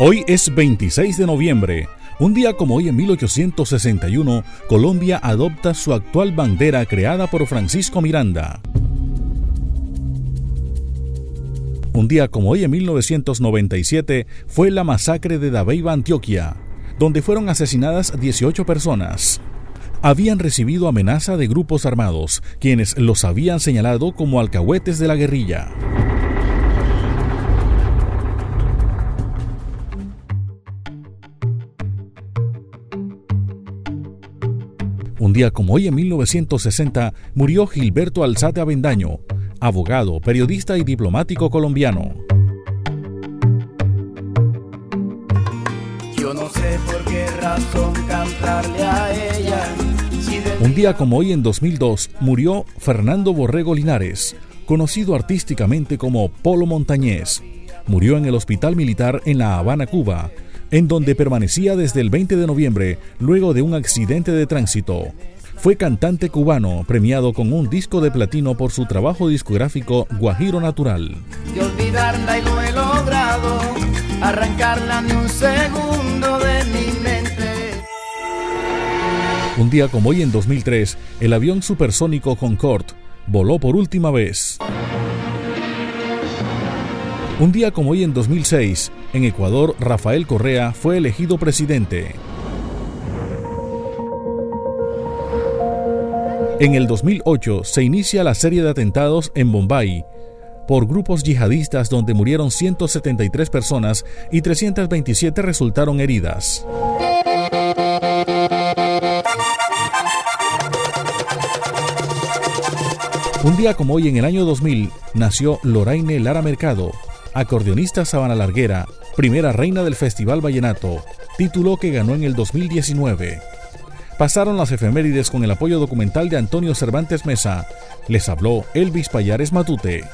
Hoy es 26 de noviembre. Un día como hoy en 1861, Colombia adopta su actual bandera creada por Francisco Miranda. Un día como hoy en 1997 fue la masacre de Dabeiba, Antioquia, donde fueron asesinadas 18 personas. Habían recibido amenaza de grupos armados, quienes los habían señalado como alcahuetes de la guerrilla. Un día como hoy en 1960 murió Gilberto Alzate Avendaño, abogado, periodista y diplomático colombiano. Yo no sé por qué razón cantarle a ella. Un día como hoy en 2002 murió Fernando Borrego Linares, conocido artísticamente como Polo Montañés. Murió en el Hospital Militar en La Habana, Cuba, en donde permanecía desde el 20 de noviembre luego de un accidente de tránsito. Fue cantante cubano, premiado con un disco de platino por su trabajo discográfico Guajiro Natural. De olvidarla y no he logrado arrancarla ni un segundo de mi mente. Un día como hoy en 2003, el avión supersónico Concorde voló por última vez. Un día como hoy en 2006, en Ecuador, Rafael Correa fue elegido presidente. En el 2008 se inicia la serie de atentados en Bombay por grupos yihadistas donde murieron 173 personas y 327 resultaron heridas. Un día como hoy en el año 2000 nació Loraine Lara Mercado, acordeonista sabana larguera, primera reina del Festival Vallenato, título que ganó en el 2019. Pasaron las efemérides con el apoyo documental de Antonio Cervantes Mesa. Les habló Elvis Payares Matute.